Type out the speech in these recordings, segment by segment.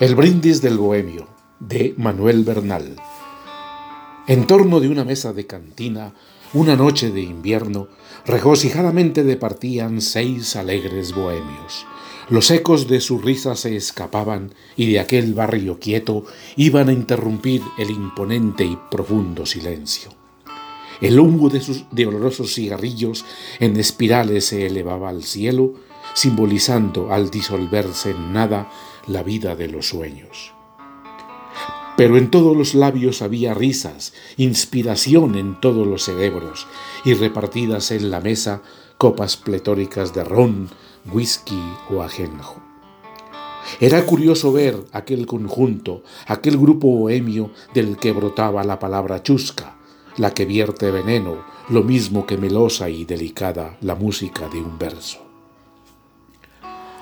El brindis del bohemio de Manuel Bernal. En torno de una mesa de cantina, una noche de invierno, regocijadamente departían seis alegres bohemios. Los ecos de su risa se escapaban y de aquel barrio quieto iban a interrumpir el imponente y profundo silencio. El humo de sus de olorosos cigarrillos en espirales se elevaba al cielo, simbolizando al disolverse en nada la vida de los sueños. Pero en todos los labios había risas, inspiración en todos los cerebros, y repartidas en la mesa copas pletóricas de ron, whisky o ajenjo. Era curioso ver aquel conjunto, aquel grupo bohemio del que brotaba la palabra chusca, la que vierte veneno, lo mismo que melosa y delicada la música de un verso.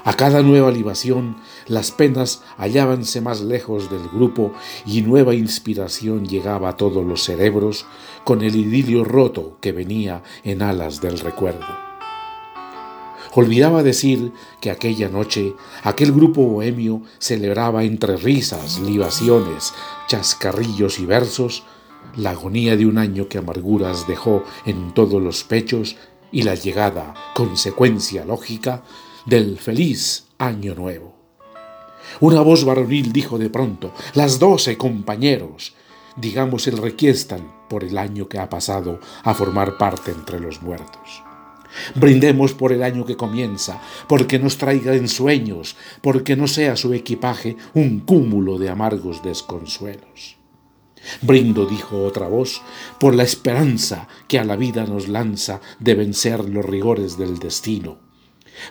A cada nueva libación, las penas hallábanse más lejos del grupo y nueva inspiración llegaba a todos los cerebros con el idilio roto que venía en alas del recuerdo. Olvidaba decir que aquella noche aquel grupo bohemio celebraba entre risas, libaciones, chascarrillos y versos la agonía de un año que amarguras dejó en todos los pechos y la llegada, consecuencia lógica, del feliz año nuevo. Una voz varonil dijo de pronto, las doce compañeros, digamos el requiestan por el año que ha pasado a formar parte entre los muertos. Brindemos por el año que comienza, porque nos traiga ensueños, porque no sea su equipaje un cúmulo de amargos desconsuelos. Brindo, dijo otra voz, por la esperanza que a la vida nos lanza de vencer los rigores del destino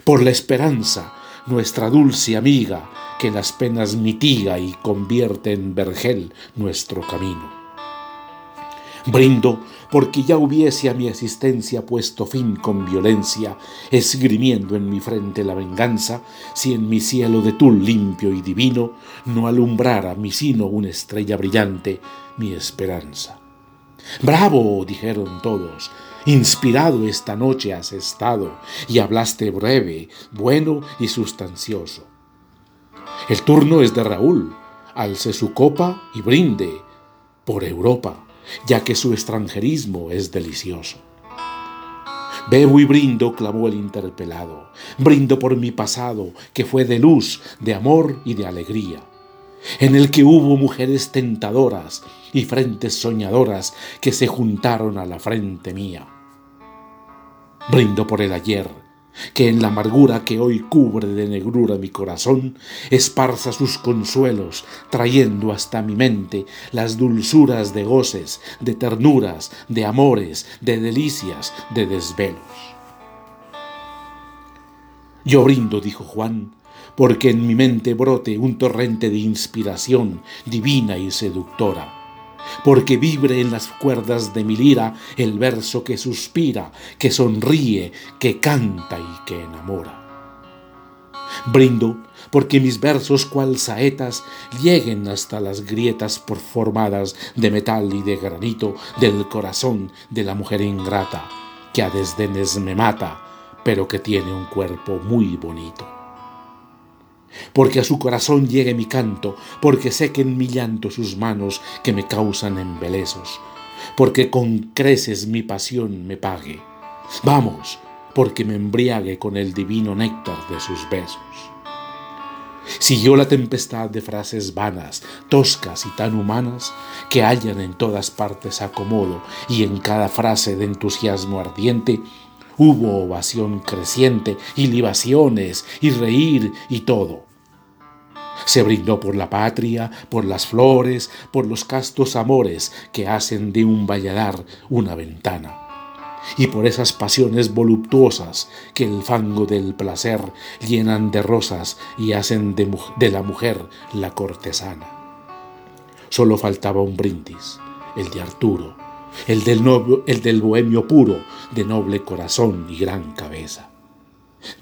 por la esperanza, nuestra dulce amiga, que las penas mitiga y convierte en vergel nuestro camino. Brindo porque ya hubiese a mi asistencia puesto fin con violencia, esgrimiendo en mi frente la venganza, si en mi cielo de tul limpio y divino no alumbrara mi sino una estrella brillante, mi esperanza. Bravo, dijeron todos, Inspirado esta noche has estado y hablaste breve, bueno y sustancioso. El turno es de Raúl. Alce su copa y brinde por Europa, ya que su extranjerismo es delicioso. Bebo y brindo, clamó el interpelado. Brindo por mi pasado, que fue de luz, de amor y de alegría en el que hubo mujeres tentadoras y frentes soñadoras que se juntaron a la frente mía. Brindo por el ayer, que en la amargura que hoy cubre de negrura mi corazón, esparza sus consuelos, trayendo hasta mi mente las dulzuras de goces, de ternuras, de amores, de delicias, de desvelos. Yo brindo, dijo Juan, porque en mi mente brote un torrente de inspiración divina y seductora, porque vibre en las cuerdas de mi lira el verso que suspira, que sonríe, que canta y que enamora. Brindo porque mis versos cual saetas lleguen hasta las grietas formadas de metal y de granito del corazón de la mujer ingrata, que a desdenes me mata, pero que tiene un cuerpo muy bonito porque a su corazón llegue mi canto, porque sequen mi llanto sus manos que me causan embelesos, porque con creces mi pasión me pague. Vamos, porque me embriague con el divino néctar de sus besos. Siguió la tempestad de frases vanas, toscas y tan humanas, que hallan en todas partes acomodo, y en cada frase de entusiasmo ardiente Hubo ovación creciente y libaciones y reír y todo. Se brindó por la patria, por las flores, por los castos amores que hacen de un valladar una ventana, y por esas pasiones voluptuosas que el fango del placer llenan de rosas y hacen de, la mujer la cortesana. Solo faltaba un brindis, el de Arturo, el del, el del bohemio puro, de noble corazón y gran cabeza,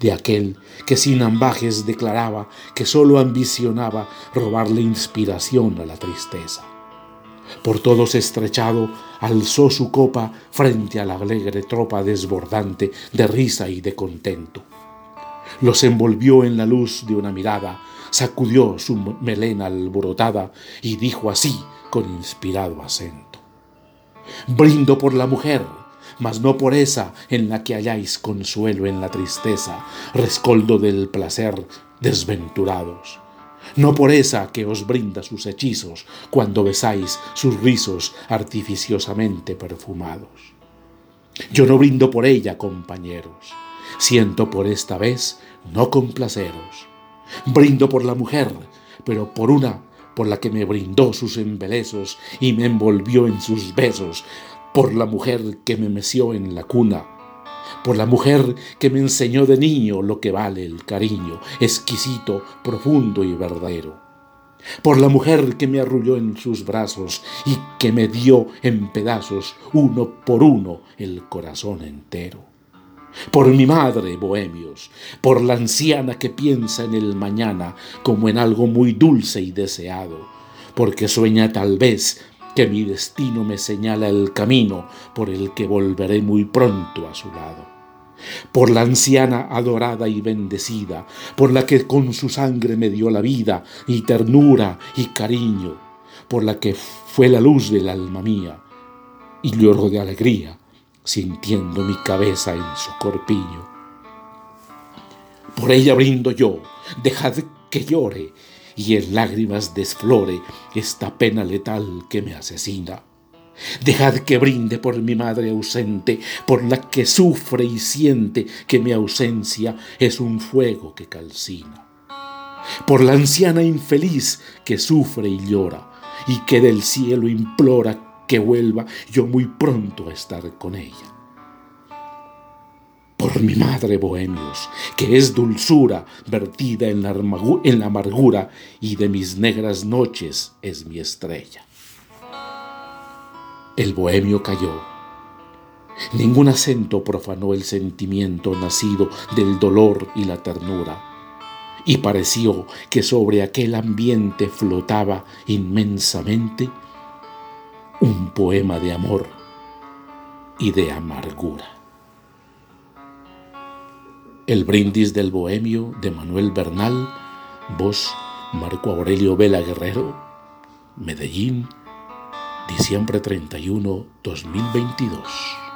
de aquel que sin ambajes declaraba que sólo ambicionaba robarle inspiración a la tristeza. Por todos estrechado, alzó su copa frente a la alegre tropa desbordante de risa y de contento. Los envolvió en la luz de una mirada, sacudió su melena alborotada y dijo así con inspirado acento. Brindo por la mujer, mas no por esa en la que halláis consuelo en la tristeza, rescoldo del placer desventurados. No por esa que os brinda sus hechizos cuando besáis sus rizos artificiosamente perfumados. Yo no brindo por ella, compañeros. Siento por esta vez no complaceros. Brindo por la mujer, pero por una por la que me brindó sus embelezos y me envolvió en sus besos, por la mujer que me meció en la cuna, por la mujer que me enseñó de niño lo que vale el cariño, exquisito, profundo y verdadero, por la mujer que me arrulló en sus brazos y que me dio en pedazos uno por uno el corazón entero por mi madre, bohemios, por la anciana que piensa en el mañana como en algo muy dulce y deseado, porque sueña tal vez que mi destino me señala el camino por el que volveré muy pronto a su lado. Por la anciana adorada y bendecida, por la que con su sangre me dio la vida y ternura y cariño, por la que fue la luz del alma mía y lloro de alegría sintiendo mi cabeza en su corpiño. Por ella brindo yo, dejad que llore y en lágrimas desflore esta pena letal que me asesina. Dejad que brinde por mi madre ausente, por la que sufre y siente que mi ausencia es un fuego que calcina. Por la anciana infeliz que sufre y llora y que del cielo implora que vuelva yo muy pronto a estar con ella. Por mi madre, bohemios, que es dulzura vertida en la, amargura y de mis negras noches es mi estrella. El bohemio cayó. Ningún acento profanó el sentimiento nacido del dolor y la ternura, y pareció que sobre aquel ambiente flotaba inmensamente un poema de amor y de amargura. El brindis del bohemio de Manuel Bernal, voz Marco Aurelio Vela Guerrero, Medellín, diciembre 31, 2022.